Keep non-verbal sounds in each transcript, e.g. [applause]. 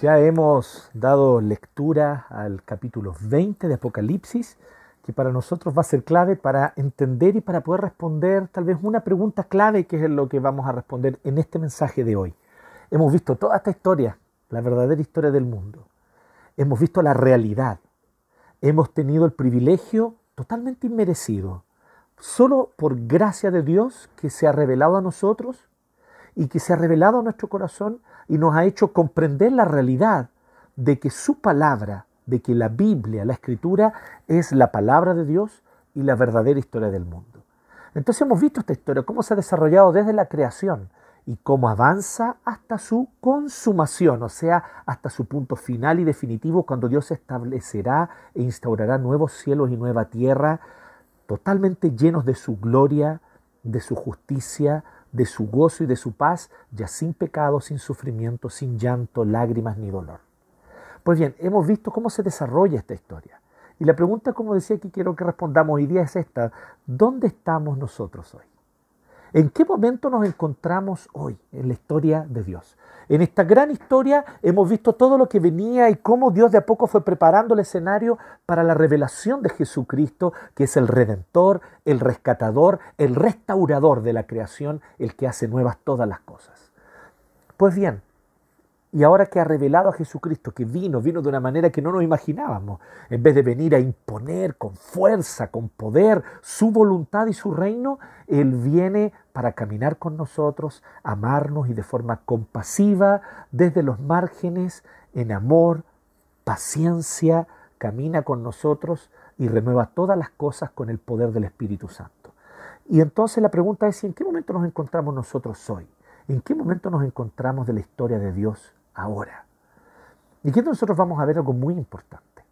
Ya hemos dado lectura al capítulo 20 de Apocalipsis, que para nosotros va a ser clave para entender y para poder responder tal vez una pregunta clave que es lo que vamos a responder en este mensaje de hoy. Hemos visto toda esta historia, la verdadera historia del mundo. Hemos visto la realidad. Hemos tenido el privilegio totalmente inmerecido, solo por gracia de Dios que se ha revelado a nosotros y que se ha revelado a nuestro corazón y nos ha hecho comprender la realidad de que su palabra, de que la Biblia, la Escritura, es la palabra de Dios y la verdadera historia del mundo. Entonces hemos visto esta historia, cómo se ha desarrollado desde la creación y cómo avanza hasta su consumación, o sea, hasta su punto final y definitivo, cuando Dios establecerá e instaurará nuevos cielos y nueva tierra, totalmente llenos de su gloria, de su justicia, de su gozo y de su paz, ya sin pecado, sin sufrimiento, sin llanto, lágrimas ni dolor. Pues bien, hemos visto cómo se desarrolla esta historia. Y la pregunta, como decía que quiero que respondamos hoy día es esta, ¿dónde estamos nosotros hoy? ¿En qué momento nos encontramos hoy en la historia de Dios? En esta gran historia hemos visto todo lo que venía y cómo Dios de a poco fue preparando el escenario para la revelación de Jesucristo, que es el redentor, el rescatador, el restaurador de la creación, el que hace nuevas todas las cosas. Pues bien, y ahora que ha revelado a Jesucristo, que vino, vino de una manera que no nos imaginábamos, en vez de venir a imponer con fuerza, con poder, su voluntad y su reino, Él viene para caminar con nosotros, amarnos y de forma compasiva, desde los márgenes, en amor, paciencia, camina con nosotros y renueva todas las cosas con el poder del Espíritu Santo. Y entonces la pregunta es, ¿en qué momento nos encontramos nosotros hoy? ¿En qué momento nos encontramos de la historia de Dios ahora. Y aquí nosotros vamos a ver algo muy importante.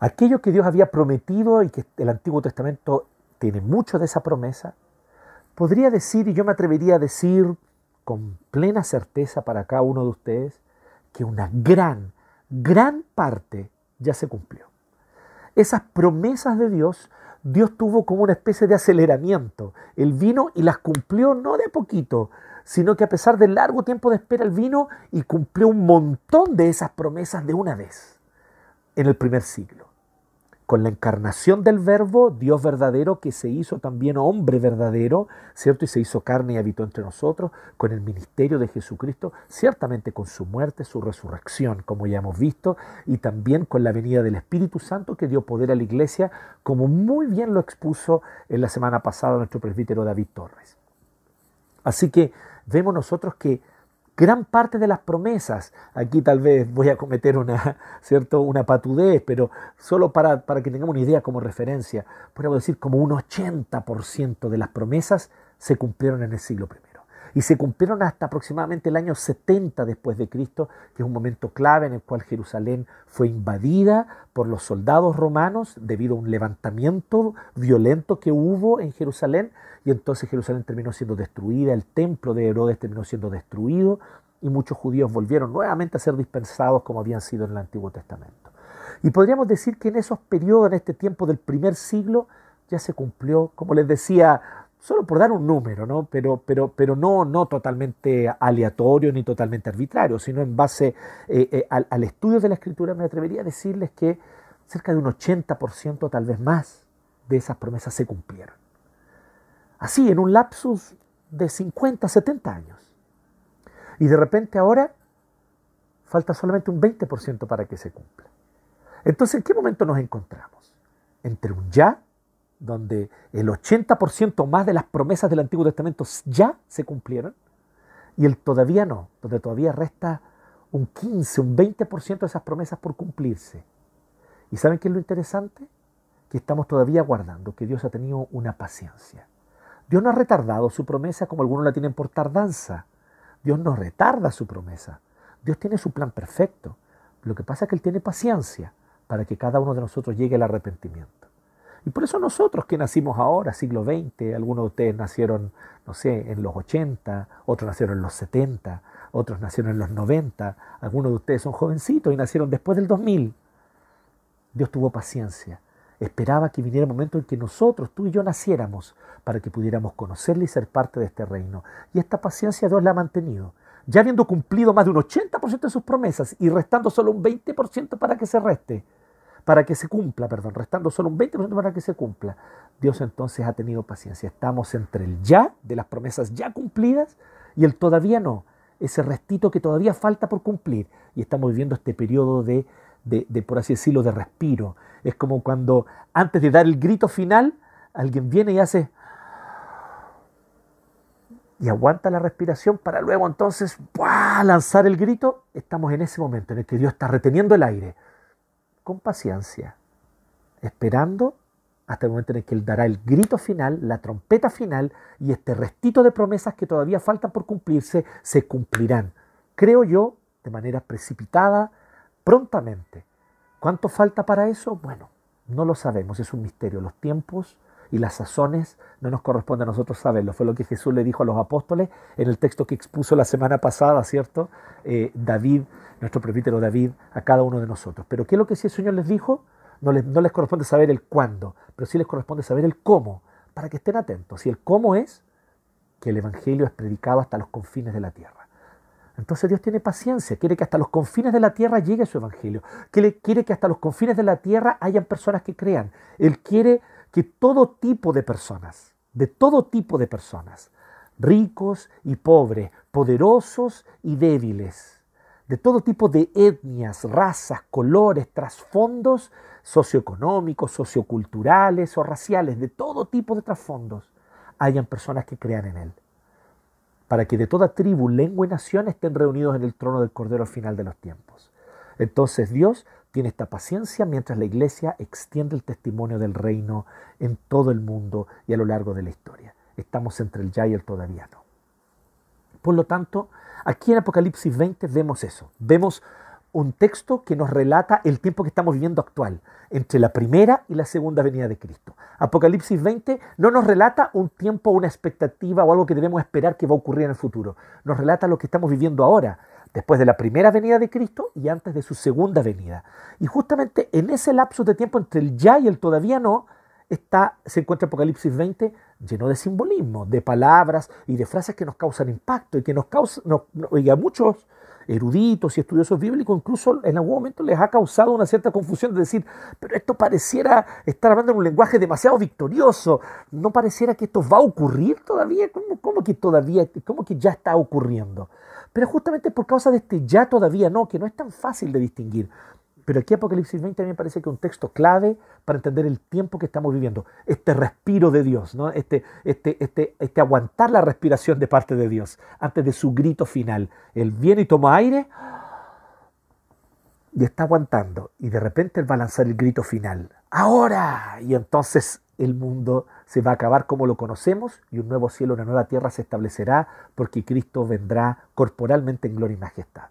Aquello que Dios había prometido y que el Antiguo Testamento tiene mucho de esa promesa, podría decir, y yo me atrevería a decir con plena certeza para cada uno de ustedes, que una gran, gran parte ya se cumplió. Esas promesas de Dios, Dios tuvo como una especie de aceleramiento. Él vino y las cumplió no de poquito, sino que a pesar del largo tiempo de espera, Él vino y cumplió un montón de esas promesas de una vez en el primer siglo. Con la encarnación del Verbo, Dios verdadero, que se hizo también hombre verdadero, ¿cierto? Y se hizo carne y habitó entre nosotros, con el ministerio de Jesucristo, ciertamente con su muerte, su resurrección, como ya hemos visto, y también con la venida del Espíritu Santo que dio poder a la iglesia, como muy bien lo expuso en la semana pasada nuestro presbítero David Torres. Así que vemos nosotros que gran parte de las promesas, aquí tal vez voy a cometer una, [laughs] ¿cierto? una patudez, pero solo para, para que tengamos una idea como referencia, podemos decir como un 80% de las promesas se cumplieron en el siglo I y se cumplieron hasta aproximadamente el año 70 después de Cristo, que es un momento clave en el cual Jerusalén fue invadida por los soldados romanos debido a un levantamiento violento que hubo en Jerusalén y entonces Jerusalén terminó siendo destruida, el templo de Herodes terminó siendo destruido y muchos judíos volvieron nuevamente a ser dispersados como habían sido en el Antiguo Testamento. Y podríamos decir que en esos periodos, en este tiempo del primer siglo, ya se cumplió, como les decía solo por dar un número, ¿no? pero, pero, pero no, no totalmente aleatorio ni totalmente arbitrario, sino en base eh, eh, al, estudio de la escritura, me atrevería a decirles que cerca de un 80%, tal vez más, de esas promesas se cumplieron. Así, en un lapsus de 50, 70 años. Y de repente ahora falta solamente un 20% para que se cumpla. Entonces, ¿en qué momento nos encontramos? Entre un ya donde el 80% más de las promesas del Antiguo Testamento ya se cumplieron, y el todavía no, donde todavía resta un 15, un 20% de esas promesas por cumplirse. ¿Y saben qué es lo interesante? Que estamos todavía guardando, que Dios ha tenido una paciencia. Dios no ha retardado su promesa como algunos la tienen por tardanza. Dios no retarda su promesa. Dios tiene su plan perfecto. Lo que pasa es que Él tiene paciencia para que cada uno de nosotros llegue al arrepentimiento. Y por eso nosotros que nacimos ahora, siglo XX, algunos de ustedes nacieron, no sé, en los 80, otros nacieron en los 70, otros nacieron en los 90, algunos de ustedes son jovencitos y nacieron después del 2000. Dios tuvo paciencia, esperaba que viniera el momento en que nosotros, tú y yo, naciéramos para que pudiéramos conocerle y ser parte de este reino. Y esta paciencia Dios la ha mantenido. ya habiendo cumplido más de un 80% de sus promesas y restando solo un 20% para que se reste, para que se cumpla, perdón, restando solo un 20% para que se cumpla, Dios entonces ha tenido paciencia. Estamos entre el ya, de las promesas ya cumplidas, y el todavía no, ese restito que todavía falta por cumplir. Y estamos viviendo este periodo de, de, de, por así decirlo, de respiro. Es como cuando antes de dar el grito final, alguien viene y hace y aguanta la respiración para luego entonces lanzar el grito, estamos en ese momento en el que Dios está reteniendo el aire con paciencia, esperando hasta el momento en el que Él dará el grito final, la trompeta final y este restito de promesas que todavía faltan por cumplirse se cumplirán. Creo yo, de manera precipitada, prontamente. ¿Cuánto falta para eso? Bueno, no lo sabemos, es un misterio. Los tiempos y las sazones no nos corresponde a nosotros saberlo. Fue lo que Jesús le dijo a los apóstoles en el texto que expuso la semana pasada, ¿cierto? Eh, David, nuestro presbítero David, a cada uno de nosotros. Pero ¿qué es lo que sí el Señor les dijo? No les, no les corresponde saber el cuándo, pero sí les corresponde saber el cómo, para que estén atentos. Y el cómo es que el Evangelio es predicado hasta los confines de la tierra. Entonces Dios tiene paciencia, quiere que hasta los confines de la tierra llegue su evangelio, quiere, quiere que hasta los confines de la tierra hayan personas que crean. Él quiere que todo tipo de personas, de todo tipo de personas, ricos y pobres, poderosos y débiles, de todo tipo de etnias, razas, colores, trasfondos socioeconómicos, socioculturales o raciales, de todo tipo de trasfondos, hayan personas que crean en Él. Para que de toda tribu, lengua y nación estén reunidos en el trono del Cordero al final de los tiempos. Entonces Dios tiene esta paciencia mientras la iglesia extiende el testimonio del reino en todo el mundo y a lo largo de la historia. Estamos entre el ya y el todavía no. Por lo tanto, aquí en Apocalipsis 20 vemos eso. Vemos un texto que nos relata el tiempo que estamos viviendo actual, entre la primera y la segunda venida de Cristo. Apocalipsis 20 no nos relata un tiempo, una expectativa o algo que debemos esperar que va a ocurrir en el futuro. Nos relata lo que estamos viviendo ahora, después de la primera venida de Cristo y antes de su segunda venida. Y justamente en ese lapso de tiempo entre el ya y el todavía no, está, se encuentra Apocalipsis 20 lleno de simbolismo, de palabras y de frases que nos causan impacto y que nos causan, a muchos eruditos y estudiosos bíblicos incluso en algún momento les ha causado una cierta confusión de decir, pero esto pareciera estar hablando en un lenguaje demasiado victorioso, no pareciera que esto va a ocurrir todavía, ¿cómo, cómo que todavía, cómo que ya está ocurriendo? Pero justamente por causa de este ya todavía no, que no es tan fácil de distinguir. Pero aquí Apocalipsis 20 a mí me parece que es un texto clave para entender el tiempo que estamos viviendo, este respiro de Dios, ¿no? este, este, este, este aguantar la respiración de parte de Dios antes de su grito final. Él viene y toma aire y está aguantando y de repente él va a lanzar el grito final. Ahora. Y entonces el mundo se va a acabar como lo conocemos y un nuevo cielo, una nueva tierra se establecerá porque Cristo vendrá corporalmente en gloria y majestad.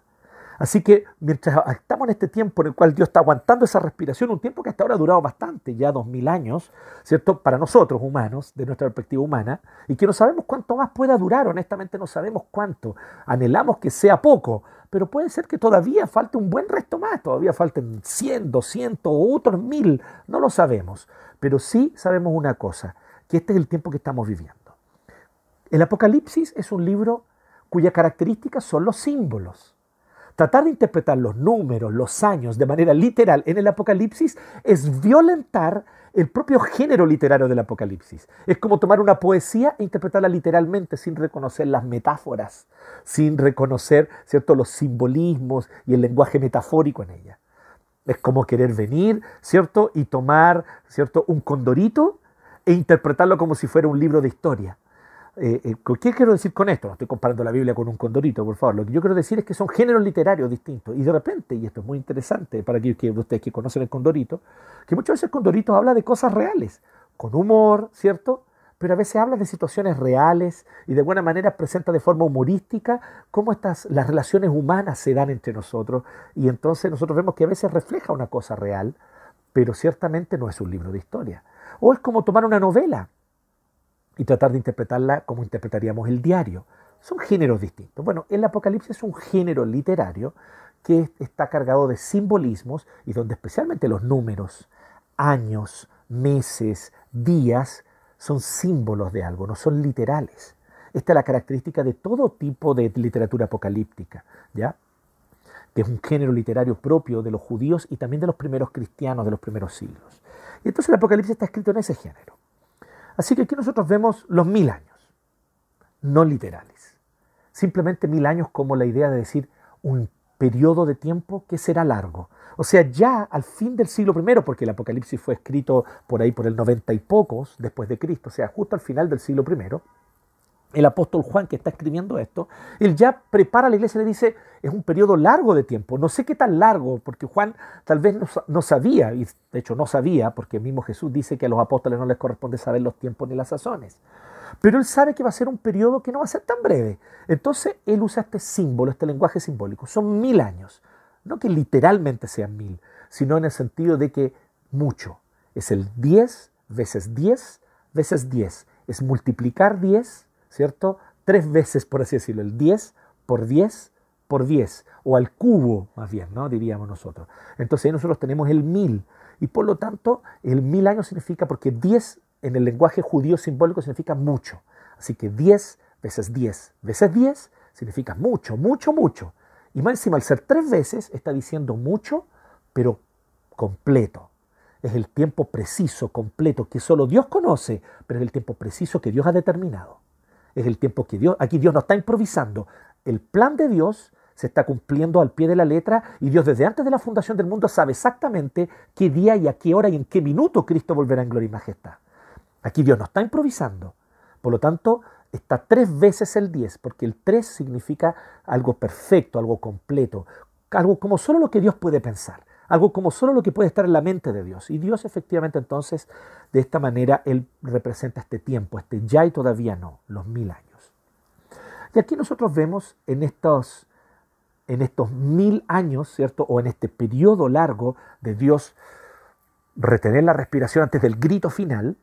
Así que mientras estamos en este tiempo en el cual Dios está aguantando esa respiración, un tiempo que hasta ahora ha durado bastante, ya dos mil años, ¿cierto? Para nosotros humanos, de nuestra perspectiva humana, y que no sabemos cuánto más pueda durar, honestamente no sabemos cuánto. Anhelamos que sea poco, pero puede ser que todavía falte un buen resto más, todavía falten 100, 200 o otros mil, no lo sabemos. Pero sí sabemos una cosa, que este es el tiempo que estamos viviendo. El Apocalipsis es un libro cuya característica son los símbolos. Tratar de interpretar los números, los años de manera literal en el Apocalipsis es violentar el propio género literario del Apocalipsis. Es como tomar una poesía e interpretarla literalmente sin reconocer las metáforas, sin reconocer ¿cierto? los simbolismos y el lenguaje metafórico en ella. Es como querer venir, ¿cierto? Y tomar, ¿cierto? Un condorito e interpretarlo como si fuera un libro de historia. Eh, eh, ¿Qué quiero decir con esto? No estoy comparando la Biblia con un condorito, por favor. Lo que yo quiero decir es que son géneros literarios distintos. Y de repente, y esto es muy interesante para aquellos que ustedes que conocen el condorito, que muchas veces el condorito habla de cosas reales, con humor, ¿cierto? Pero a veces habla de situaciones reales y de buena manera presenta de forma humorística cómo estas, las relaciones humanas se dan entre nosotros. Y entonces nosotros vemos que a veces refleja una cosa real, pero ciertamente no es un libro de historia. O es como tomar una novela y tratar de interpretarla como interpretaríamos el diario. Son géneros distintos. Bueno, el Apocalipsis es un género literario que está cargado de simbolismos y donde especialmente los números, años, meses, días, son símbolos de algo, no son literales. Esta es la característica de todo tipo de literatura apocalíptica, ¿ya? que es un género literario propio de los judíos y también de los primeros cristianos de los primeros siglos. Y entonces el Apocalipsis está escrito en ese género. Así que aquí nosotros vemos los mil años, no literales. Simplemente mil años como la idea de decir un periodo de tiempo que será largo. O sea, ya al fin del siglo I, porque el Apocalipsis fue escrito por ahí por el noventa y pocos después de Cristo, o sea, justo al final del siglo I, el apóstol Juan que está escribiendo esto, él ya prepara a la iglesia y le dice, es un periodo largo de tiempo, no sé qué tan largo, porque Juan tal vez no, sabía, y de hecho no sabía, porque mismo Jesús dice que a los apóstoles no les corresponde saber los tiempos ni las sazones, pero él sabe que va a ser un periodo que no va a ser tan breve. Entonces él usa este símbolo, este lenguaje simbólico, son mil años, no que literalmente sean mil, sino en el sentido de que mucho, es el 10 veces 10 veces 10, es multiplicar 10 ¿cierto? Tres veces, por así decirlo, el 10 por 10 por 10, o al cubo más bien, ¿no? Diríamos nosotros. Entonces ahí nosotros tenemos el mil, y por lo tanto el mil años significa, porque 10 en el lenguaje judío simbólico significa mucho. Así que 10 veces 10 veces 10 significa mucho, mucho, mucho. Y más encima, al ser tres veces, está diciendo mucho, pero completo. Es el tiempo preciso, completo, que solo Dios conoce, pero es el tiempo preciso que Dios ha determinado es el tiempo que Dios, aquí Dios no está improvisando. El plan de Dios se está cumpliendo al pie de la letra y Dios desde antes de la fundación del mundo sabe exactamente qué día y a qué hora y en qué minuto Cristo volverá en gloria y majestad. Aquí Dios no está improvisando. Por lo tanto, está tres veces el 10, porque el 3 significa algo perfecto, algo completo, algo como solo lo que Dios puede pensar algo como solo lo que puede estar en la mente de Dios. Y Dios efectivamente entonces, de esta manera, Él representa este tiempo, este ya y todavía no, los mil años. Y aquí nosotros vemos en estos, en estos mil años, ¿cierto? O en este periodo largo de Dios retener la respiración antes del grito final,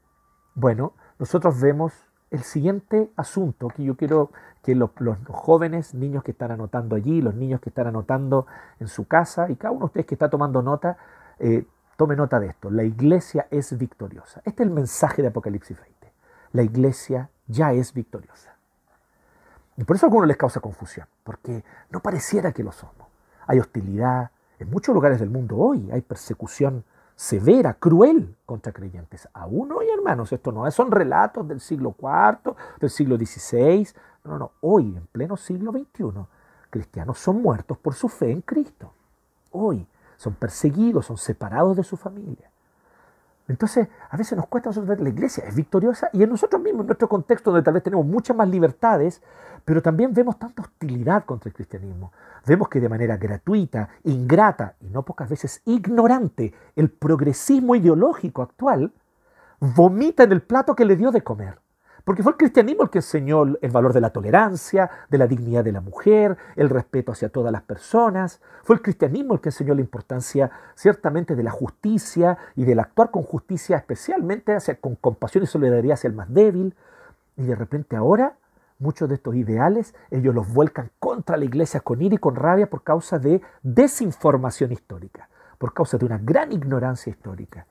bueno, nosotros vemos el siguiente asunto que yo quiero que los, jóvenes, niños que están anotando allí, los niños que están anotando en su casa y cada uno de ustedes que está tomando nota, eh, tome nota de esto. La iglesia es victoriosa. Este es el mensaje de Apocalipsis 20. La iglesia ya es victoriosa. Y por eso a algunos les causa confusión, porque no pareciera que lo somos. Hay hostilidad en muchos lugares del mundo hoy, hay persecución severa, cruel contra creyentes. Aún hoy, hermanos, esto no son relatos del siglo IV, del siglo XVI. No, no, hoy, en pleno siglo XXI, cristianos son muertos por su fe en Cristo. Hoy son perseguidos, son separados de su familia. Entonces, a veces nos cuesta nosotros ver la iglesia es victoriosa y en nosotros mismos, en nuestro contexto donde tal vez tenemos muchas más libertades, pero también vemos tanta hostilidad contra el cristianismo. Vemos que de manera gratuita, ingrata y no pocas veces ignorante, el progresismo ideológico actual vomita en el plato que le dio de comer. Porque fue el cristianismo el que enseñó el valor de la tolerancia, de la dignidad de la mujer, el respeto hacia todas las personas. Fue el cristianismo el que enseñó la importancia ciertamente de la justicia y del actuar con justicia, especialmente hacia, con compasión y solidaridad hacia el más débil. Y de repente ahora muchos de estos ideales ellos los vuelcan contra la iglesia con ira y con rabia por causa de desinformación histórica, por causa de una gran ignorancia histórica.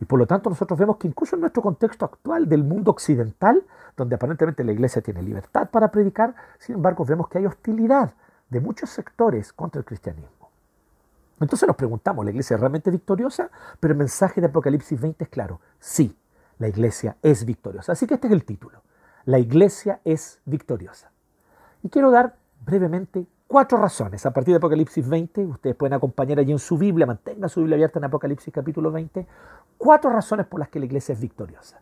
Y por lo tanto nosotros vemos que incluso en nuestro contexto actual del mundo occidental, donde aparentemente la iglesia tiene libertad para predicar, sin embargo vemos que hay hostilidad de muchos sectores contra el cristianismo. Entonces nos preguntamos, ¿la iglesia es realmente victoriosa? Pero el mensaje de Apocalipsis 20 es claro, sí, la iglesia es victoriosa. Así que este es el título, la iglesia es victoriosa. Y quiero dar brevemente cuatro razones. A partir de Apocalipsis 20, ustedes pueden acompañar allí en su Biblia, mantenga su Biblia abierta en Apocalipsis capítulo 20, cuatro razones por las que la iglesia es victoriosa.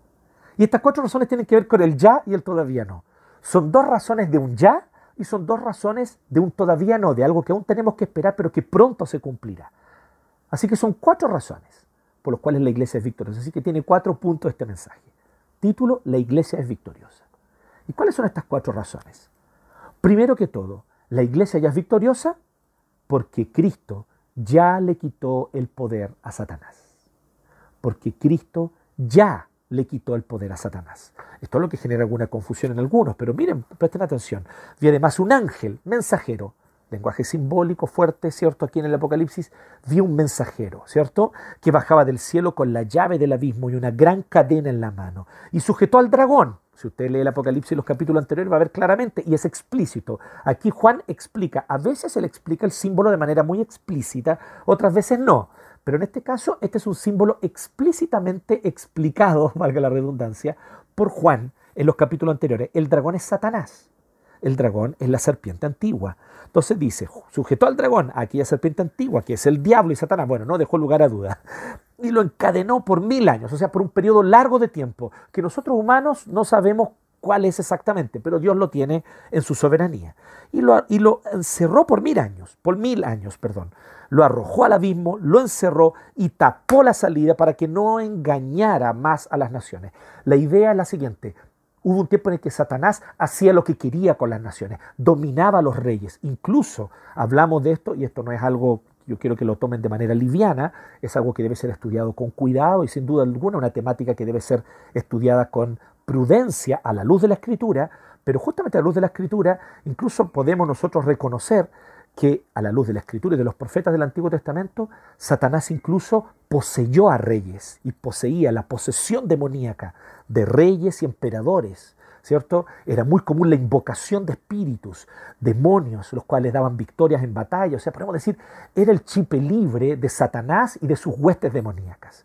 Y estas cuatro razones tienen que ver con el ya y el todavía no. Son dos razones de un ya y son dos razones de un todavía no, de algo que aún tenemos que esperar, pero que pronto se cumplirá. Así que son cuatro razones por las cuales la iglesia es victoriosa. Así que tiene cuatro puntos este mensaje. Título, la iglesia es victoriosa. ¿Y cuáles son estas cuatro razones? Primero que todo, la iglesia ya es victoriosa porque Cristo ya le quitó el poder a Satanás. Porque Cristo ya le quitó el poder a Satanás. Esto es lo que genera alguna confusión en algunos, pero miren, presten atención. Vi además un ángel mensajero lenguaje simbólico fuerte, ¿cierto? Aquí en el Apocalipsis, vio un mensajero, ¿cierto? Que bajaba del cielo con la llave del abismo y una gran cadena en la mano y sujetó al dragón. Si usted lee el Apocalipsis y los capítulos anteriores va a ver claramente y es explícito. Aquí Juan explica, a veces él explica el símbolo de manera muy explícita, otras veces no. Pero en este caso, este es un símbolo explícitamente explicado, [laughs] valga la redundancia, por Juan en los capítulos anteriores. El dragón es Satanás. El dragón es la serpiente antigua. Entonces dice, sujetó al dragón, aquella serpiente antigua, que es el diablo y Satanás. Bueno, no dejó lugar a duda. Y lo encadenó por mil años, o sea, por un periodo largo de tiempo, que nosotros humanos no sabemos cuál es exactamente, pero Dios lo tiene en su soberanía. Y lo, y lo encerró por mil años, por mil años, perdón. Lo arrojó al abismo, lo encerró y tapó la salida para que no engañara más a las naciones. La idea es la siguiente, Hubo un tiempo en el que Satanás hacía lo que quería con las naciones, dominaba a los reyes. Incluso hablamos de esto, y esto no es algo, yo quiero que lo tomen de manera liviana, es algo que debe ser estudiado con cuidado y sin duda alguna una temática que debe ser estudiada con prudencia a la luz de la escritura, pero justamente a la luz de la escritura incluso podemos nosotros reconocer que a la luz de la escritura y de los profetas del Antiguo Testamento, Satanás incluso poseyó a reyes y poseía la posesión demoníaca de reyes y emperadores, ¿cierto? Era muy común la invocación de espíritus, demonios, los cuales daban victorias en batalla, o sea, podemos decir, era el chipe libre de Satanás y de sus huestes demoníacas.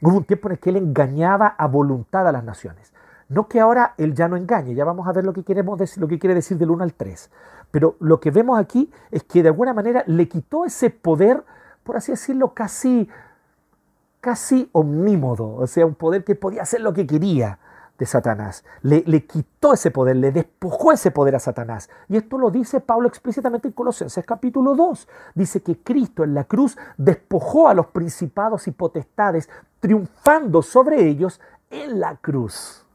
Hubo un tiempo en el que él engañaba a voluntad a las naciones. No que ahora él ya no engañe, ya vamos a ver lo que, queremos decir, lo que quiere decir del 1 al 3. Pero lo que vemos aquí es que de alguna manera le quitó ese poder, por así decirlo, casi, casi omnímodo, o sea, un poder que podía hacer lo que quería de Satanás. Le, le, quitó ese poder, le despojó ese poder a Satanás. Y esto lo dice Pablo explícitamente en Colosenses capítulo 2. Dice que Cristo en la cruz despojó a los principados y potestades, triunfando sobre ellos en la cruz.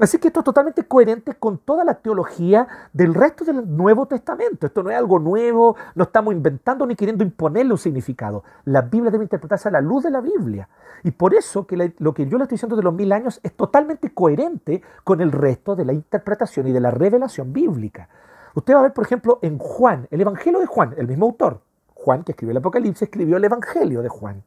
Así que esto es totalmente coherente con toda la teología del resto del Nuevo Testamento. Esto no es algo nuevo, no estamos inventando ni queriendo imponerle un significado. La Biblia debe interpretarse a la luz de la Biblia. Y por eso que lo que yo le estoy diciendo de los mil años es totalmente coherente con el resto de la interpretación y de la revelación bíblica. Usted va a ver, por ejemplo, en Juan, el Evangelio de Juan, el mismo autor, Juan que escribió el Apocalipsis, escribió el Evangelio de Juan.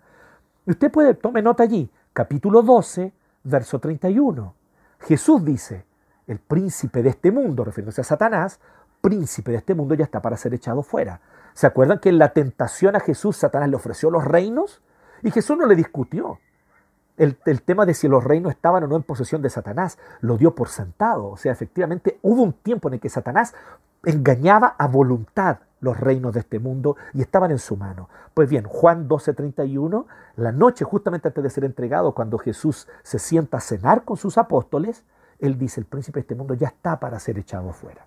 Usted puede, tome nota allí, capítulo 12, verso 31. Jesús dice, el príncipe de este mundo, refiriéndose a Satanás, príncipe de este mundo ya está para ser echado fuera. ¿Se acuerdan que en la tentación a Jesús Satanás le ofreció los reinos? Y Jesús no le discutió. El, el, tema de si los reinos estaban o no en posesión de Satanás, lo dio por sentado. O sea, efectivamente hubo un tiempo en el que Satanás engañaba a voluntad los reinos de este mundo y estaban en su mano. Pues bien, Juan 12:31, la noche justamente antes de ser entregado, cuando Jesús se sienta a cenar con sus apóstoles, él dice, el príncipe de este mundo ya está para ser echado fuera.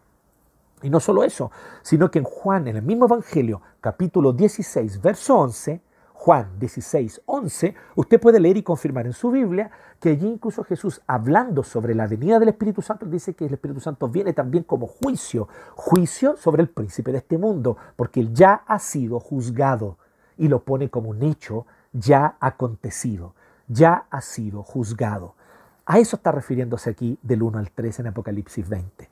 Y no solo eso, sino que en Juan, en el mismo Evangelio, capítulo 16, verso 11, Juan 16, 11, usted puede leer y confirmar en su Biblia que allí incluso Jesús, hablando sobre la venida del Espíritu Santo, dice que el Espíritu Santo viene también como juicio, juicio sobre el príncipe de este mundo, porque él ya ha sido juzgado y lo pone como un hecho ya acontecido, ya ha sido juzgado. A eso está refiriéndose aquí del 1 al 3 en Apocalipsis 20.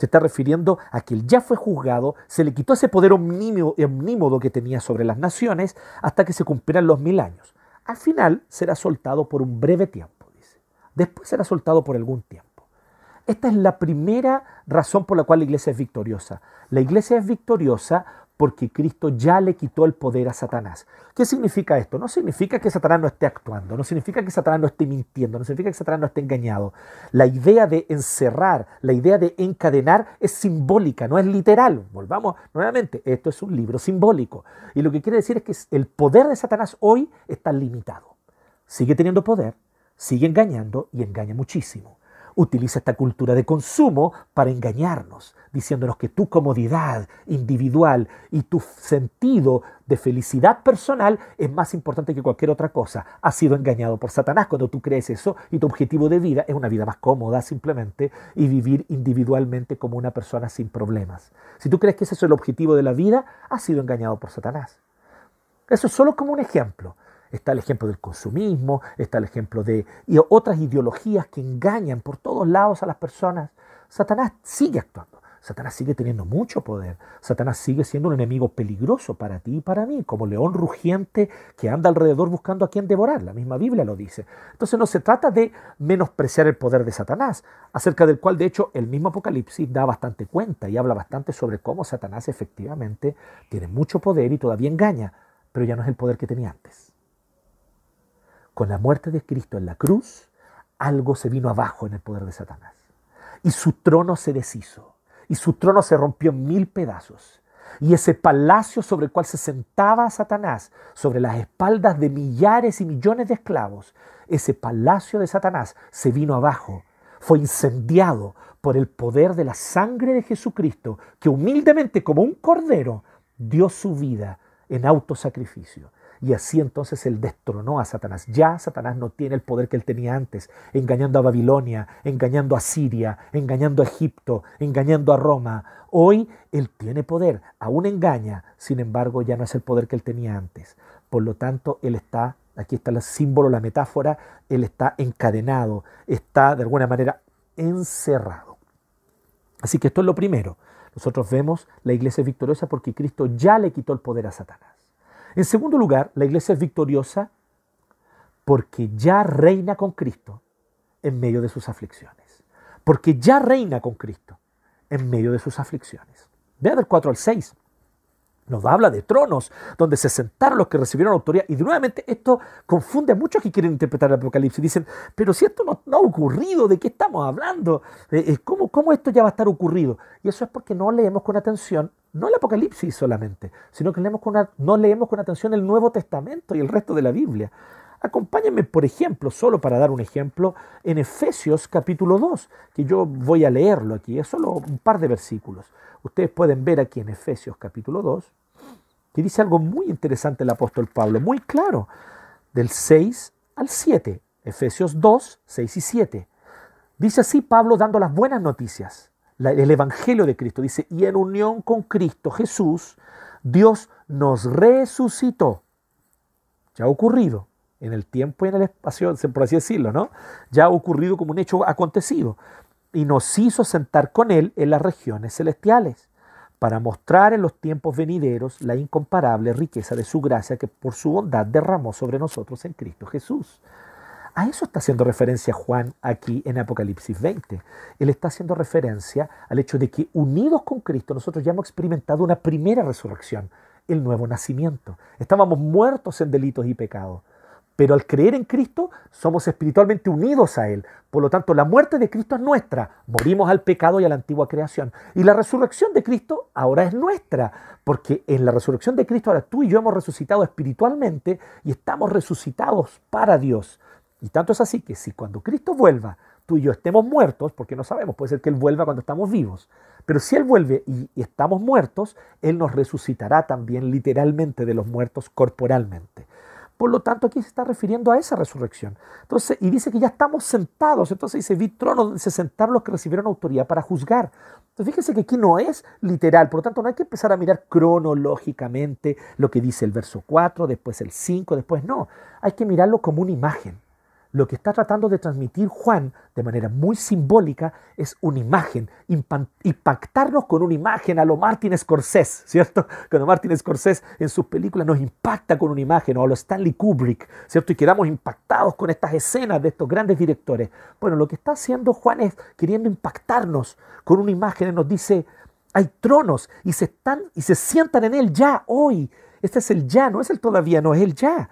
Se está refiriendo a que él ya fue juzgado, se le quitó ese poder omnímodo que tenía sobre las naciones hasta que se cumplieran los mil años. Al final será soltado por un breve tiempo, dice. Después será soltado por algún tiempo. Esta es la primera razón por la cual la iglesia es victoriosa. La iglesia es victoriosa porque Cristo ya le quitó el poder a Satanás. ¿Qué significa esto? No significa que Satanás no esté actuando, no significa que Satanás no esté mintiendo, no significa que Satanás no esté engañado. La idea de encerrar, la idea de encadenar es simbólica, no es literal. Volvamos nuevamente, esto es un libro simbólico. Y lo que quiere decir es que el poder de Satanás hoy está limitado. Sigue teniendo poder, sigue engañando y engaña muchísimo utiliza esta cultura de consumo para engañarnos, diciéndonos que tu comodidad individual y tu sentido de felicidad personal es más importante que cualquier otra cosa. Has sido engañado por Satanás cuando tú crees eso y tu objetivo de vida es una vida más cómoda simplemente y vivir individualmente como una persona sin problemas. Si tú crees que ese es el objetivo de la vida, has sido engañado por Satanás. Eso es solo como un ejemplo. Está el ejemplo del consumismo, está el ejemplo de otras ideologías que engañan por todos lados a las personas. Satanás sigue actuando. Satanás sigue teniendo mucho poder. Satanás sigue siendo un enemigo peligroso para ti y para mí, como león rugiente que anda alrededor buscando a quien devorar. La misma Biblia lo dice. Entonces no se trata de menospreciar el poder de Satanás, acerca del cual de hecho el mismo Apocalipsis da bastante cuenta y habla bastante sobre cómo Satanás efectivamente tiene mucho poder y todavía engaña, pero ya no es el poder que tenía antes. Con la muerte de Cristo en la cruz, algo se vino abajo en el poder de Satanás. Y su trono se deshizo y su trono se rompió en mil pedazos. Y ese palacio sobre el cual se sentaba Satanás, sobre las espaldas de millares y millones de esclavos, ese palacio de Satanás se vino abajo, fue incendiado por el poder de la sangre de Jesucristo, que humildemente como un cordero dio su vida en autosacrificio. Y así entonces él destronó a Satanás. Ya Satanás no tiene el poder que él tenía antes, engañando a Babilonia, engañando a Siria, engañando a Egipto, engañando a Roma. Hoy él tiene poder, aún engaña, sin embargo ya no es el poder que él tenía antes. Por lo tanto, él está, aquí está el símbolo, la metáfora, él está encadenado, está de alguna manera encerrado. Así que esto es lo primero. Nosotros vemos la iglesia victoriosa porque Cristo ya le quitó el poder a Satanás. En segundo lugar, la iglesia es victoriosa porque ya reina con Cristo en medio de sus aflicciones. Porque ya reina con Cristo en medio de sus aflicciones. Vea del 4 al 6 nos habla de tronos, donde se sentaron los que recibieron autoridad. Y nuevamente esto confunde a muchos que quieren interpretar el Apocalipsis. Dicen, pero si esto no, ha ocurrido, ¿de qué estamos hablando? Eh, eh, ¿Cómo, ¿Cómo esto ya va a estar ocurrido? Y eso es porque no leemos con atención, no el Apocalipsis solamente, sino que leemos con, no leemos con atención el Nuevo Testamento y el resto de la Biblia. Acompáñenme, por ejemplo, solo para dar un ejemplo, en Efesios capítulo 2, que yo voy a leerlo aquí, es solo un par de versículos. Ustedes pueden ver aquí en Efesios capítulo 2, que dice algo muy interesante el apóstol Pablo, muy claro, del 6 al 7, Efesios 2, 6 y 7. Dice así Pablo dando las buenas noticias, el Evangelio de Cristo. Dice, y en unión con Cristo Jesús, Dios nos resucitó. Ya ha ocurrido en el tiempo y en el espacio, por así decirlo, ¿no? Ya ha ocurrido como un hecho acontecido. Y nos hizo sentar con Él en las regiones celestiales para mostrar en los tiempos venideros la incomparable riqueza de su gracia que por su bondad derramó sobre nosotros en Cristo Jesús. A eso está haciendo referencia Juan aquí en Apocalipsis 20. Él está haciendo referencia al hecho de que unidos con Cristo nosotros ya hemos experimentado una primera resurrección, el nuevo nacimiento. Estábamos muertos en delitos y pecados, pero al creer en Cristo somos espiritualmente unidos a Él. Por lo tanto, la muerte de Cristo es nuestra. Morimos al pecado y a la antigua creación. Y la resurrección de Cristo ahora es nuestra. Porque en la resurrección de Cristo ahora tú y yo hemos resucitado espiritualmente y estamos resucitados para Dios. Y tanto es así que si cuando Cristo vuelva, tú y yo estemos muertos, porque no sabemos, puede ser que Él vuelva cuando estamos vivos, pero si Él vuelve y, estamos muertos, Él nos resucitará también literalmente de los muertos corporalmente. Por lo tanto, aquí se está refiriendo a esa resurrección. Entonces, y dice que ya estamos sentados. Entonces dice, vi trono donde se sentaron los que recibieron autoridad para juzgar. Entonces, fíjense que aquí no es literal. Por lo tanto, no hay que empezar a mirar cronológicamente lo que dice el verso 4, después el 5, después no. Hay que mirarlo como una imagen lo que está tratando de transmitir Juan de manera muy simbólica es una imagen, impactarnos con una imagen a lo Martin Scorsese, ¿cierto? Cuando Martin Scorsese en sus películas nos impacta con una imagen, o a lo Stanley Kubrick, ¿cierto? Y quedamos impactados con estas escenas de estos grandes directores. Bueno, lo que está haciendo Juan es queriendo impactarnos con una imagen y nos dice, hay tronos y se, están, y se sientan en él ya, hoy. Este es el ya, no es el todavía, no es el ya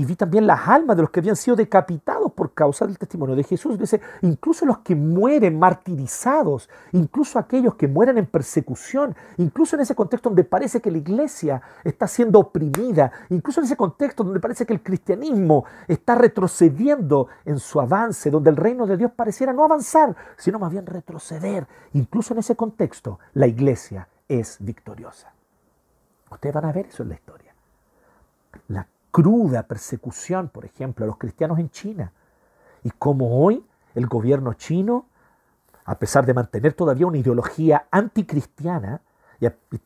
y vi también las almas de los que habían sido decapitados por causa del testimonio de Jesús. Dice, incluso los que mueren martirizados, incluso aquellos que mueren en persecución, incluso en ese contexto donde parece que la iglesia está siendo oprimida, incluso en ese contexto donde parece que el cristianismo está retrocediendo en su avance, donde el reino de Dios pareciera no avanzar, sino más bien retroceder. Incluso en ese contexto, la iglesia es victoriosa. Ustedes van a ver eso en la historia. La cruda persecución, por ejemplo, a los cristianos en China. Y como hoy el gobierno chino, a pesar de mantener todavía una ideología anticristiana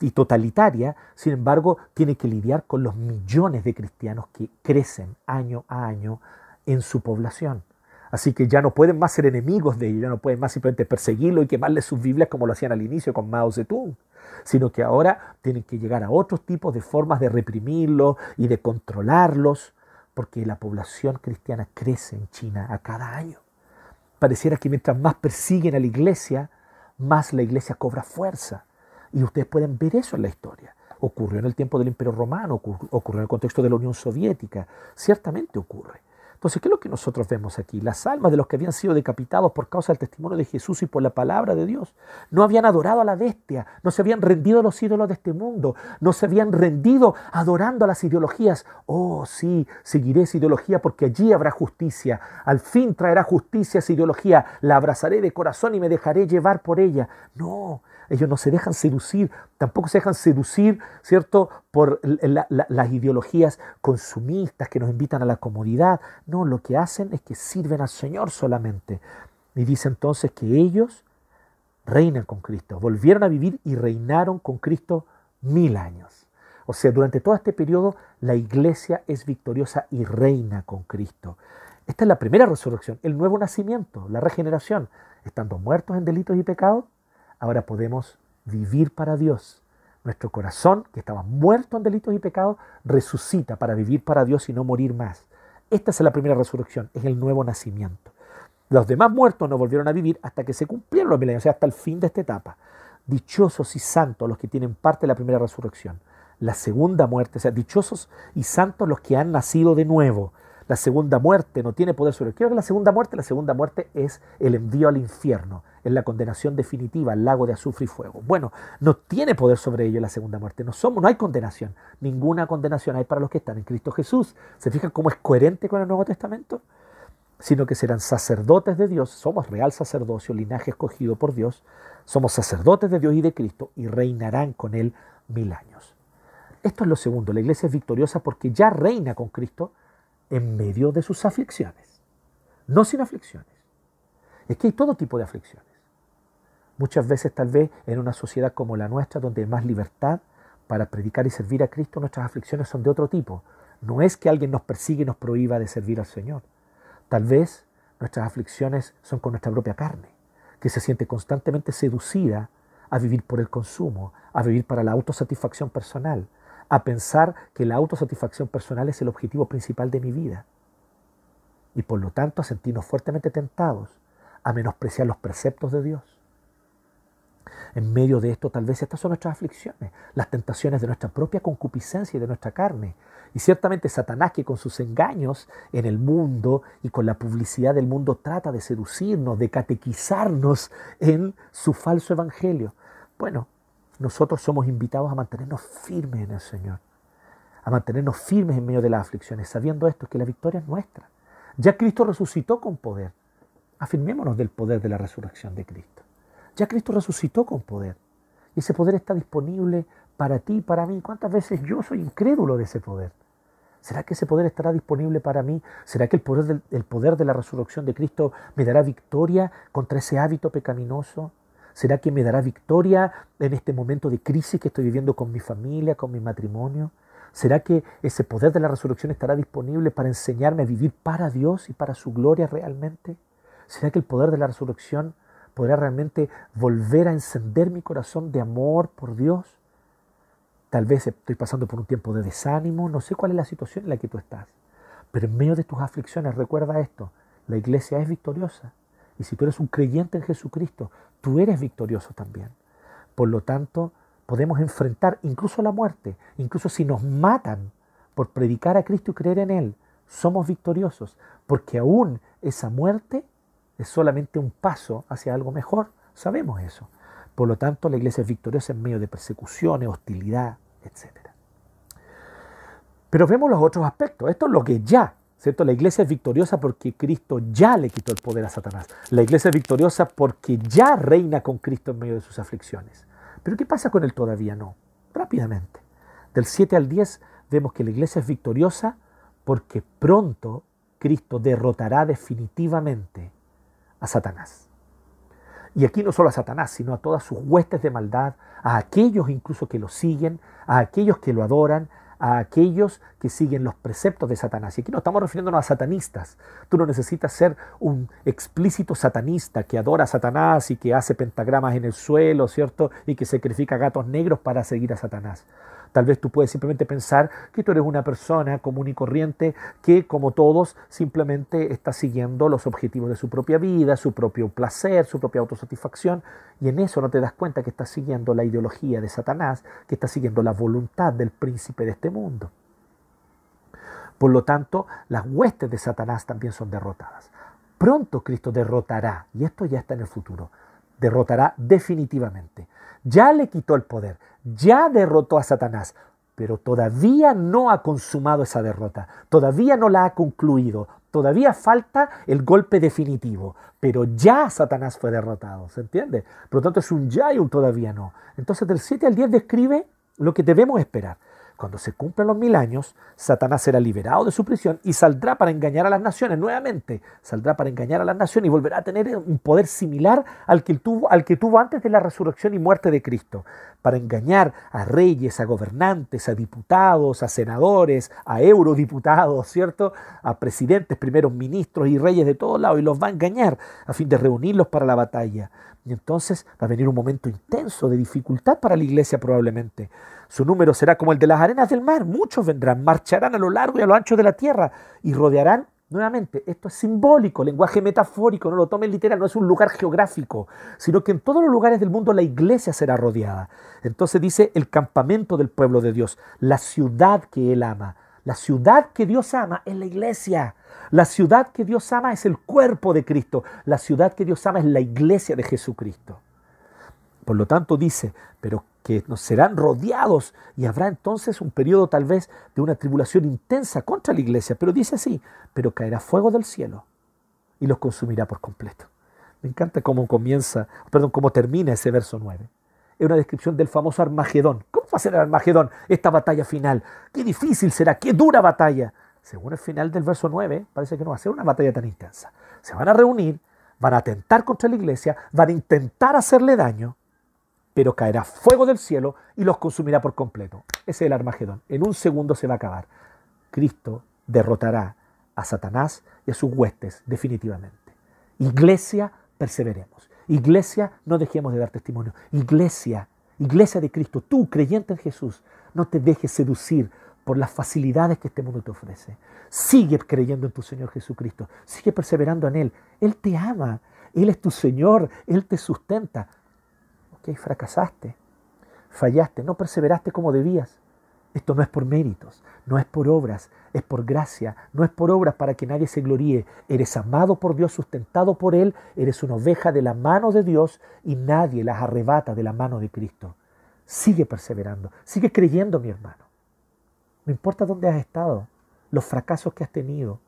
y totalitaria, sin embargo, tiene que lidiar con los millones de cristianos que crecen año a año en su población. Así que ya no pueden más ser enemigos de ellos, ya no pueden más simplemente perseguirlo y quemarle sus Biblias como lo hacían al inicio con Mao Zedong, sino que ahora tienen que llegar a otros tipos de formas de reprimirlos y de controlarlos, porque la población cristiana crece en China a cada año. Pareciera que mientras más persiguen a la iglesia, más la iglesia cobra fuerza. Y ustedes pueden ver eso en la historia. Ocurrió en el tiempo del Imperio Romano, ocurrió en el contexto de la Unión Soviética, ciertamente ocurre. Entonces, ¿qué es lo que nosotros vemos aquí? Las almas de los que habían sido decapitados por causa del testimonio de Jesús y por la palabra de Dios no habían adorado a la bestia, no se habían rendido a los ídolos de este mundo, no se habían rendido adorando a las ideologías. Oh, sí, seguiré esa ideología porque allí habrá justicia. Al fin traerá justicia esa ideología. La abrazaré de corazón y me dejaré llevar por ella. No, ellos no se dejan seducir, tampoco se dejan seducir, ¿cierto?, por las ideologías consumistas que nos invitan a la comodidad. No, lo que hacen es que sirven al Señor solamente. Y dice entonces que ellos reinan con Cristo, volvieron a vivir y reinaron con Cristo mil años. O sea, durante todo este periodo la iglesia es victoriosa y reina con Cristo. Esta es la primera resurrección, el nuevo nacimiento, la regeneración. Estando muertos en delitos y pecados, ahora podemos vivir para Dios. Nuestro corazón, que estaba muerto en delitos y pecados, resucita para vivir para Dios y no morir más. Esta es la primera resurrección, es el nuevo nacimiento. Los demás muertos no volvieron a vivir hasta que se cumplieron los milenios, o sea, hasta el fin de esta etapa. Dichosos y santos los que tienen parte de la primera resurrección. La segunda muerte, o sea, dichosos y santos los que han nacido de nuevo. La segunda muerte no tiene poder sobre ellos. que la segunda muerte? La segunda muerte es el envío al infierno, es la condenación definitiva al lago de azufre y fuego. Bueno, no tiene poder sobre ellos la segunda muerte. No somos, no hay condenación. Ninguna condenación hay para los que están en Cristo Jesús. ¿Se fijan cómo es coherente con el Nuevo Testamento? Sino que serán sacerdotes de Dios. Somos real sacerdocio, linaje escogido por Dios. Somos sacerdotes de Dios y de Cristo y reinarán con Él mil años. Esto es lo segundo. La iglesia es victoriosa porque ya reina con Cristo en medio de sus aflicciones, no sin aflicciones. Es que hay todo tipo de aflicciones. Muchas veces tal vez en una sociedad como la nuestra, donde hay más libertad para predicar y servir a Cristo, nuestras aflicciones son de otro tipo. No es que alguien nos persiga y nos prohíba de servir al Señor. Tal vez nuestras aflicciones son con nuestra propia carne, que se siente constantemente seducida a vivir por el consumo, a vivir para la autosatisfacción personal, a pensar que la autosatisfacción personal es el objetivo principal de mi vida. Y por lo tanto a sentirnos fuertemente tentados a menospreciar los preceptos de Dios. En medio de esto, tal vez estas son nuestras aflicciones, las tentaciones de nuestra propia concupiscencia y de nuestra carne. Y ciertamente Satanás, que con sus engaños en el mundo y con la publicidad del mundo trata de seducirnos, de catequizarnos en su falso evangelio. Bueno, nosotros somos invitados a mantenernos firmes en el Señor, a mantenernos firmes en medio de las aflicciones, sabiendo esto, que la victoria es nuestra. Ya Cristo resucitó con poder. Afirmémonos del poder de la resurrección de Cristo. Ya Cristo resucitó con poder. Y ese poder está disponible para ti y para mí. ¿Cuántas veces yo soy incrédulo de ese poder? ¿Será que ese poder estará disponible para mí? ¿Será que el poder, del, el poder de la resurrección de Cristo me dará victoria contra ese hábito pecaminoso? ¿Será que me dará victoria en este momento de crisis que estoy viviendo con mi familia, con mi matrimonio? ¿Será que ese poder de la resurrección estará disponible para enseñarme a vivir para Dios y para su gloria realmente? ¿Será que el poder de la resurrección podrá realmente volver a encender mi corazón de amor por Dios? Tal vez estoy pasando por un tiempo de desánimo, no sé cuál es la situación en la que tú estás, pero en medio de tus aflicciones recuerda esto, la iglesia es victoriosa. Y si tú eres un creyente en Jesucristo, tú eres victorioso también. Por lo tanto, podemos enfrentar incluso la muerte, incluso si nos matan por predicar a Cristo y creer en Él, somos victoriosos, porque aún esa muerte es solamente un paso hacia algo mejor, sabemos eso. Por lo tanto, la iglesia es victoriosa en medio de persecuciones, hostilidad, etc. Pero vemos los otros aspectos. Esto es lo que ya la iglesia es victoriosa porque Cristo ya le quitó el poder a Satanás. La iglesia es victoriosa porque ya reina con Cristo en medio de sus aflicciones. Pero ¿qué pasa con él todavía no? Rápidamente. Del 7 al 10 vemos que la iglesia es victoriosa porque pronto Cristo derrotará definitivamente a Satanás. Y aquí no solo a Satanás, sino a todas sus huestes de maldad, a aquellos incluso que lo siguen, a aquellos que lo adoran, a aquellos que siguen los preceptos de Satanás. Y aquí no estamos refiriéndonos a satanistas. Tú no necesitas ser un explícito satanista que adora a Satanás y que hace pentagramas en el suelo, ¿cierto? Y que sacrifica gatos negros para seguir a Satanás. Tal vez tú puedes simplemente pensar que tú eres una persona común y corriente que, como todos, simplemente está siguiendo los objetivos de su propia vida, su propio placer, su propia autosatisfacción, y en eso no te das cuenta que estás siguiendo la ideología de Satanás, que estás siguiendo la voluntad del príncipe de este mundo. Por lo tanto, las huestes de Satanás también son derrotadas. Pronto Cristo derrotará, y esto ya está en el futuro, derrotará definitivamente. Ya le quitó el poder, ya derrotó a Satanás, pero todavía no ha consumado esa derrota, todavía no la ha concluido, todavía falta el golpe definitivo, pero ya Satanás fue derrotado, ¿se entiende? Por lo tanto es un ya y un todavía no. Entonces del 7 al 10 describe lo que debemos esperar. Cuando se cumplan los mil años, Satanás será liberado de su prisión y saldrá para engañar a las naciones nuevamente. Saldrá para engañar a las naciones y volverá a tener un poder similar al que, tuvo, antes de la resurrección y muerte de Cristo. Para engañar a reyes, a gobernantes, a diputados, a senadores, a eurodiputados, ¿cierto? A presidentes, primeros ministros y reyes de todos lados. Y los va a engañar a fin de reunirlos para la batalla. Y entonces va a venir un momento intenso de dificultad para la iglesia probablemente. Su número será como el de las arenas del mar. Muchos vendrán, marcharán a lo largo y a lo ancho de la tierra y rodearán Nuevamente, esto es simbólico, lenguaje metafórico, no lo tomen literal, no es un lugar geográfico, sino que en todos los lugares del mundo la iglesia será rodeada. Entonces dice el campamento del pueblo de Dios, la ciudad que Él ama. La ciudad que Dios ama es la iglesia. La ciudad que Dios ama es el cuerpo de Cristo. La ciudad que Dios ama es la iglesia de Jesucristo. Por lo tanto dice, pero que nos serán rodeados y habrá entonces un periodo tal vez de una tribulación intensa contra la iglesia, pero dice así, pero caerá fuego del cielo y los consumirá por completo. Me encanta cómo comienza, perdón, cómo termina ese verso 9. Es una descripción del famoso Armagedón. ¿Cómo va a ser el Armagedón? Esta batalla final. Qué difícil será, qué dura batalla. Según el final del verso 9, parece que no va a ser una batalla tan intensa. Se van a reunir, van a atentar contra la iglesia, van a intentar hacerle daño, pero caerá fuego del cielo y los consumirá por completo. Ese es el Armagedón. En un segundo se va a acabar. Cristo derrotará a Satanás y a sus huestes definitivamente. Iglesia, perseveremos. Iglesia, no dejemos de dar testimonio. Iglesia, iglesia de Cristo, tú creyente en Jesús, no te dejes seducir por las facilidades que este mundo te ofrece. Sigue creyendo en tu Señor Jesucristo. Sigue perseverando en Él. Él te ama. Él es tu Señor. Él te sustenta fracasaste, fallaste, no perseveraste como debías. Esto no es por méritos, no es por obras, es por gracia, no es por obras para que nadie se gloríe. Eres amado por Dios, sustentado por Él, eres una oveja de la mano de Dios y nadie las arrebata de la mano de Cristo. Sigue perseverando, sigue creyendo, mi hermano. No importa dónde has estado, los fracasos que has tenido,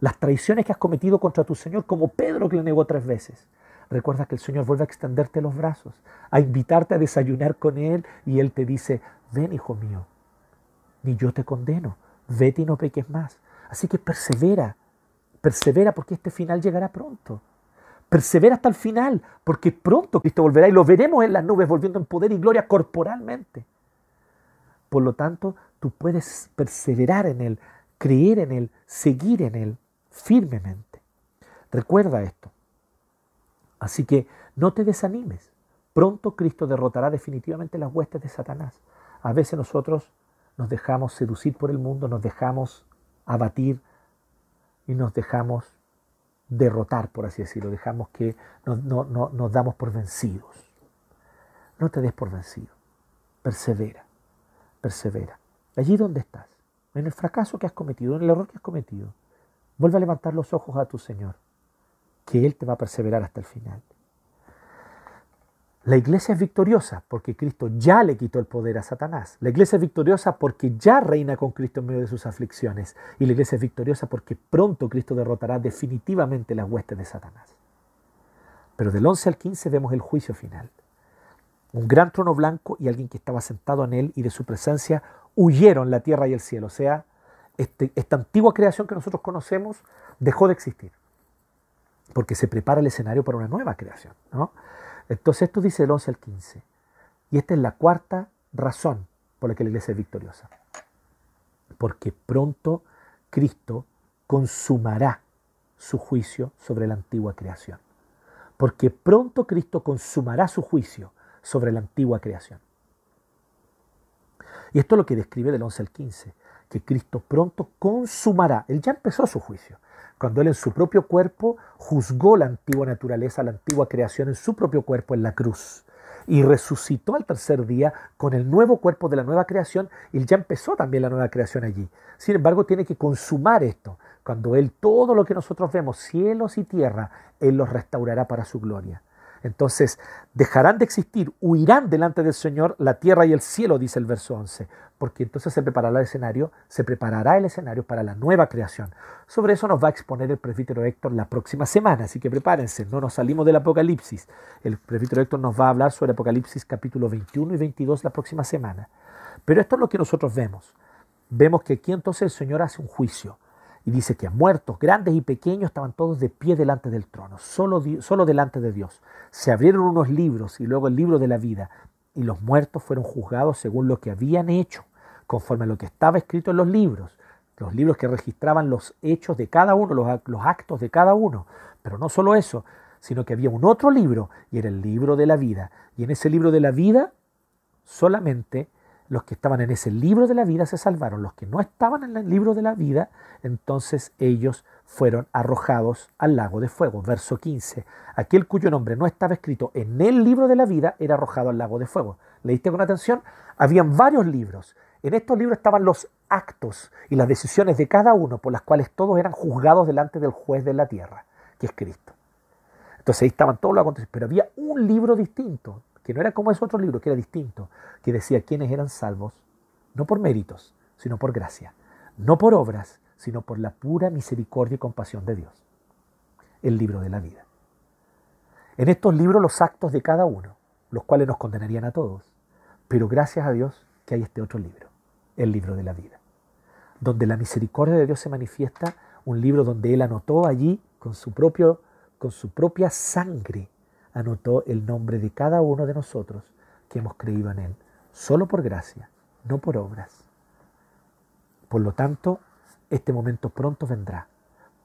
las traiciones que has cometido contra tu Señor, como Pedro que le negó tres veces. Recuerda que el Señor vuelve a extenderte los brazos, a invitarte a desayunar con Él y Él te dice, ven hijo mío, ni yo te condeno, vete y no peques más. Así que persevera, persevera porque este final llegará pronto. Persevera hasta el final, porque pronto Cristo volverá y lo veremos en las nubes volviendo en poder y gloria corporalmente. Por lo tanto, tú puedes perseverar en Él, creer en Él, seguir en Él firmemente. Recuerda esto. Así que no te desanimes. Pronto Cristo derrotará definitivamente las huestes de Satanás. A veces nosotros nos dejamos seducir por el mundo, nos dejamos abatir y nos dejamos derrotar, por así decirlo. Dejamos que nos, damos por vencidos. No te des por vencido. Persevera, persevera. Allí donde estás, en el fracaso que has cometido, en el error que has cometido, vuelve a levantar los ojos a tu Señor que Él te va a perseverar hasta el final. La iglesia es victoriosa porque Cristo ya le quitó el poder a Satanás. La iglesia es victoriosa porque ya reina con Cristo en medio de sus aflicciones. Y la iglesia es victoriosa porque pronto Cristo derrotará definitivamente las huestes de Satanás. Pero del 11 al 15 vemos el juicio final. Un gran trono blanco y alguien que estaba sentado en él y de su presencia huyeron la tierra y el cielo. O sea, este, esta antigua creación que nosotros conocemos dejó de existir porque se prepara el escenario para una nueva creación. ¿no? Entonces esto dice el 11 al 15. Y esta es la cuarta razón por la que la iglesia es victoriosa. porque pronto Cristo consumará su juicio sobre la antigua creación. Porque pronto Cristo consumará su juicio sobre la antigua creación. Y esto es lo que describe del 11 al 15, que Cristo pronto consumará. Él ya empezó su juicio, cuando Él en su propio cuerpo juzgó la antigua naturaleza, la antigua creación en su propio cuerpo en la cruz. Y resucitó al tercer día con el nuevo cuerpo de la nueva creación. Y ya empezó también la nueva creación allí. Sin embargo, tiene que consumar esto. Cuando Él todo lo que nosotros vemos, cielos y tierra, Él los restaurará para su gloria. Entonces dejarán de existir, huirán delante del Señor la tierra y el cielo, dice el verso 11, porque entonces se preparará el escenario, se preparará el escenario para la nueva creación. Sobre eso nos va a exponer el presbítero Héctor la próxima semana, así que prepárense, no nos salimos del Apocalipsis. El presbítero Héctor nos va a hablar sobre Apocalipsis capítulo 21 y 22 la próxima semana. Pero esto es lo que nosotros vemos. Vemos que aquí entonces el Señor hace un juicio. Y dice que muertos, grandes y pequeños, estaban todos de pie delante del trono, solo, solo delante de Dios. Se abrieron unos libros y luego el libro de la vida. Y los muertos fueron juzgados según lo que habían hecho, conforme a lo que estaba escrito en los libros. Los libros que registraban los hechos de cada uno, los, los actos de cada uno. Pero no solo eso, sino que había un otro libro y era el libro de la vida. Y en ese libro de la vida solamente los que estaban en ese libro de la vida se salvaron, los que no estaban en el libro de la vida, entonces ellos fueron arrojados al lago de fuego. Verso 15. Aquel cuyo nombre no estaba escrito en el libro de la vida era arrojado al lago de fuego. ¿Leíste con atención? Habían varios libros. En estos libros estaban los actos y las decisiones de cada uno por las cuales todos eran juzgados delante del juez de la tierra, que es Cristo. Entonces ahí estaban todos los acontecimientos, pero había un libro distinto que no era como ese otro libro, que era distinto, que decía quiénes eran salvos, no por méritos, sino por gracia, no por obras, sino por la pura misericordia y compasión de Dios. El libro de la vida. En estos libros los actos de cada uno, los cuales nos condenarían a todos, pero gracias a Dios que hay este otro libro, el libro de la vida, donde la misericordia de Dios se manifiesta, un libro donde Él anotó allí con su, propio, con su propia sangre anotó el nombre de cada uno de nosotros que hemos creído en Él, solo por gracia, no por obras. Por lo tanto, este momento pronto vendrá.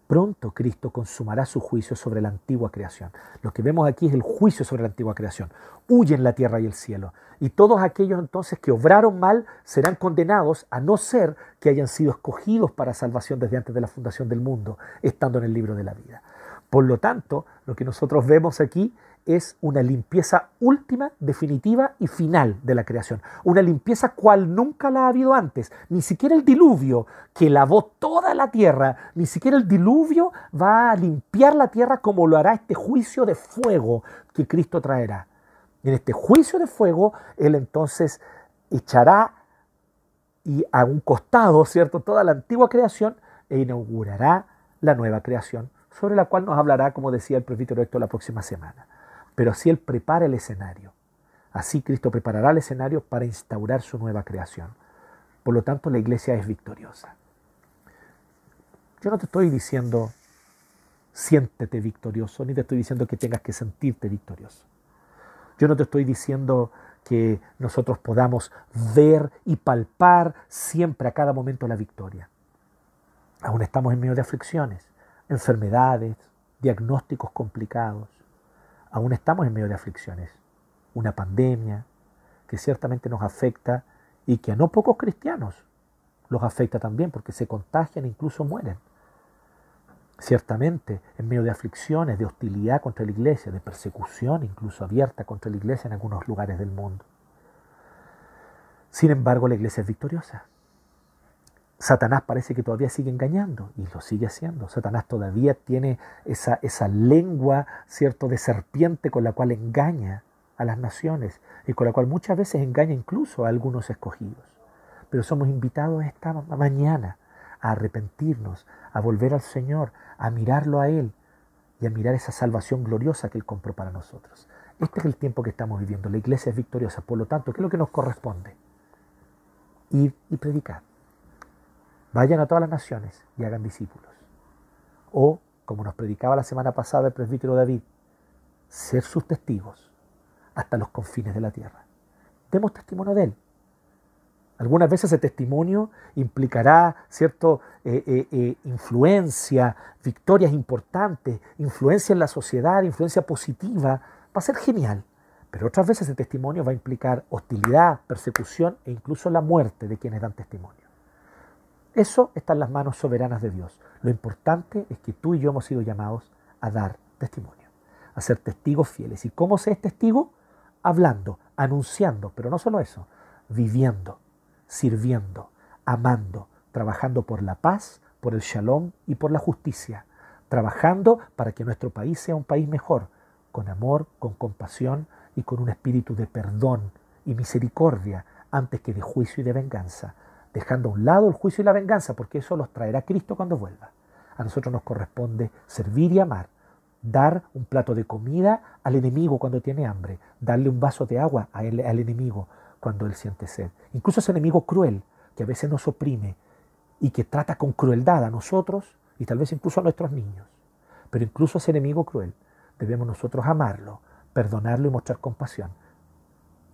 Pronto Cristo consumará su juicio sobre la antigua creación. Lo que vemos aquí es el juicio sobre la antigua creación. Huyen la tierra y el cielo. Y todos aquellos entonces que obraron mal serán condenados a no ser que hayan sido escogidos para salvación desde antes de la fundación del mundo, estando en el libro de la vida. Por lo tanto, lo que nosotros vemos aquí es una limpieza última, definitiva y final de la creación. Una limpieza cual nunca la ha habido antes. Ni siquiera el diluvio que lavó toda la tierra, ni siquiera el diluvio va a limpiar la tierra como lo hará este juicio de fuego que Cristo traerá. En este juicio de fuego, Él entonces echará y a un costado, ¿cierto?, toda la antigua creación e inaugurará la nueva creación, sobre la cual nos hablará, como decía el presbítero Héctor, la próxima semana pero así Él prepara el escenario. Así Cristo preparará el escenario para instaurar su nueva creación. Por lo tanto, la iglesia es victoriosa. Yo no te estoy diciendo siéntete victorioso, ni te estoy diciendo que tengas que sentirte victorioso. Yo no te estoy diciendo que nosotros podamos ver y palpar siempre a cada momento la victoria. Aún estamos en medio de aflicciones, enfermedades, diagnósticos complicados aún estamos en medio de aflicciones. Una pandemia que ciertamente nos afecta y que a no pocos cristianos los afecta también porque se contagian e incluso mueren. Ciertamente, en medio de aflicciones, de hostilidad contra la iglesia, de persecución incluso abierta contra la iglesia en algunos lugares del mundo. Sin embargo, la iglesia es victoriosa. Satanás parece que todavía sigue engañando y lo sigue haciendo. Satanás todavía tiene esa, esa lengua, ¿cierto?, de serpiente con la cual engaña a las naciones y con la cual muchas veces engaña incluso a algunos escogidos. Pero somos invitados esta mañana a arrepentirnos, a volver al Señor, a mirarlo a Él y a mirar esa salvación gloriosa que Él compró para nosotros. Este es el tiempo que estamos viviendo. La iglesia es victoriosa. Por lo tanto, ¿qué es lo que nos corresponde? Ir y predicar Vayan a todas las naciones y hagan discípulos. O, como nos predicaba la semana pasada el presbítero David, ser sus testigos hasta los confines de la tierra. Demos testimonio de Él. Algunas veces ese testimonio implicará cierto eh, eh, eh, influencia, victorias importantes, influencia en la sociedad, influencia positiva. Va a ser genial. Pero otras veces ese testimonio va a implicar hostilidad, persecución e incluso la muerte de quienes dan testimonio. Eso está en las manos soberanas de Dios. Lo importante es que tú y yo hemos sido llamados a dar testimonio, a ser testigos fieles. ¿Y cómo se es testigo? Hablando, anunciando, pero no solo eso, viviendo, sirviendo, amando, trabajando por la paz, por el shalom y por la justicia, trabajando para que nuestro país sea un país mejor, con amor, con compasión y con un espíritu de perdón y misericordia antes que de juicio y de venganza, dejando a un lado el juicio y la venganza, porque eso los traerá Cristo cuando vuelva. A nosotros nos corresponde servir y amar, dar un plato de comida al enemigo cuando tiene hambre, darle un vaso de agua al enemigo cuando él siente sed. Incluso ese enemigo cruel que a veces nos oprime y que trata con crueldad a nosotros y tal vez incluso a nuestros niños. Pero incluso ese enemigo cruel debemos nosotros amarlo, perdonarlo y mostrar compasión.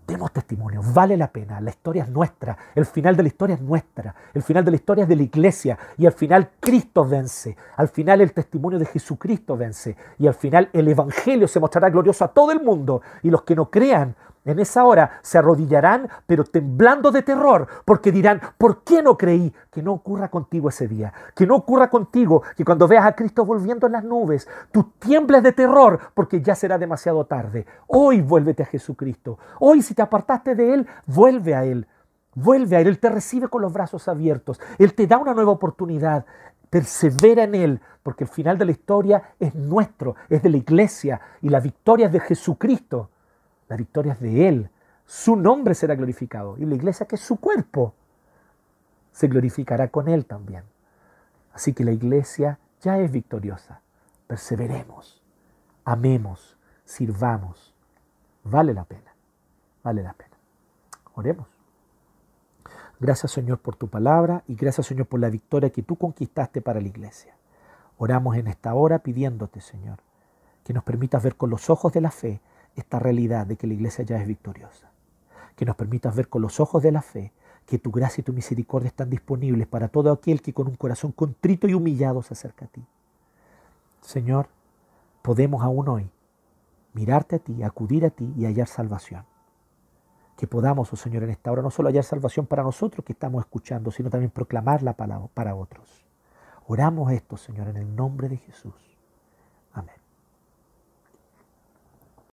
Demos testimonio, vale la pena, la historia es nuestra, el final de la historia es nuestra, el final de la historia es de la iglesia. Y al final Cristo vence, al final el testimonio de Jesucristo vence. Y al final el Evangelio se mostrará glorioso a todo el mundo. Y los que no crean en esa hora se arrodillarán, pero temblando de terror, porque dirán, ¿por qué no creí? Que no ocurra contigo ese día, que no ocurra contigo, que cuando veas a Cristo volviendo en las nubes, tú tiembles de terror, porque ya será demasiado tarde. Hoy vuélvete a Jesucristo. Hoy si te apartaste de Él, vuelve a Él. Vuelve a Él. Él te recibe con los brazos abiertos. Él te da una nueva oportunidad. Persevera en Él, porque el final de la historia es nuestro, es de la iglesia, y la victoria es de Jesucristo. La victoria es de Él. Su nombre será glorificado. Y la iglesia, que es su cuerpo, se glorificará con Él también. Así que la iglesia ya es victoriosa. Perseveremos, amemos, sirvamos. Vale la pena, vale la pena. Oremos. Gracias Señor por tu palabra y gracias Señor por la victoria que tú conquistaste para la iglesia. Oramos en esta hora pidiéndote Señor que nos permitas ver con los ojos de la fe esta realidad de que la iglesia ya es victoriosa. Que nos permitas ver con los ojos de la fe que tu gracia y tu misericordia están disponibles para todo aquel que con un corazón contrito y humillado se acerca a ti. Señor, podemos aún hoy mirarte a ti, acudir a ti y hallar salvación. Que podamos, oh Señor, en esta hora no solo hallar salvación para nosotros que estamos escuchando, sino también proclamarla para otros. Oramos esto, Señor, en el nombre de Jesús.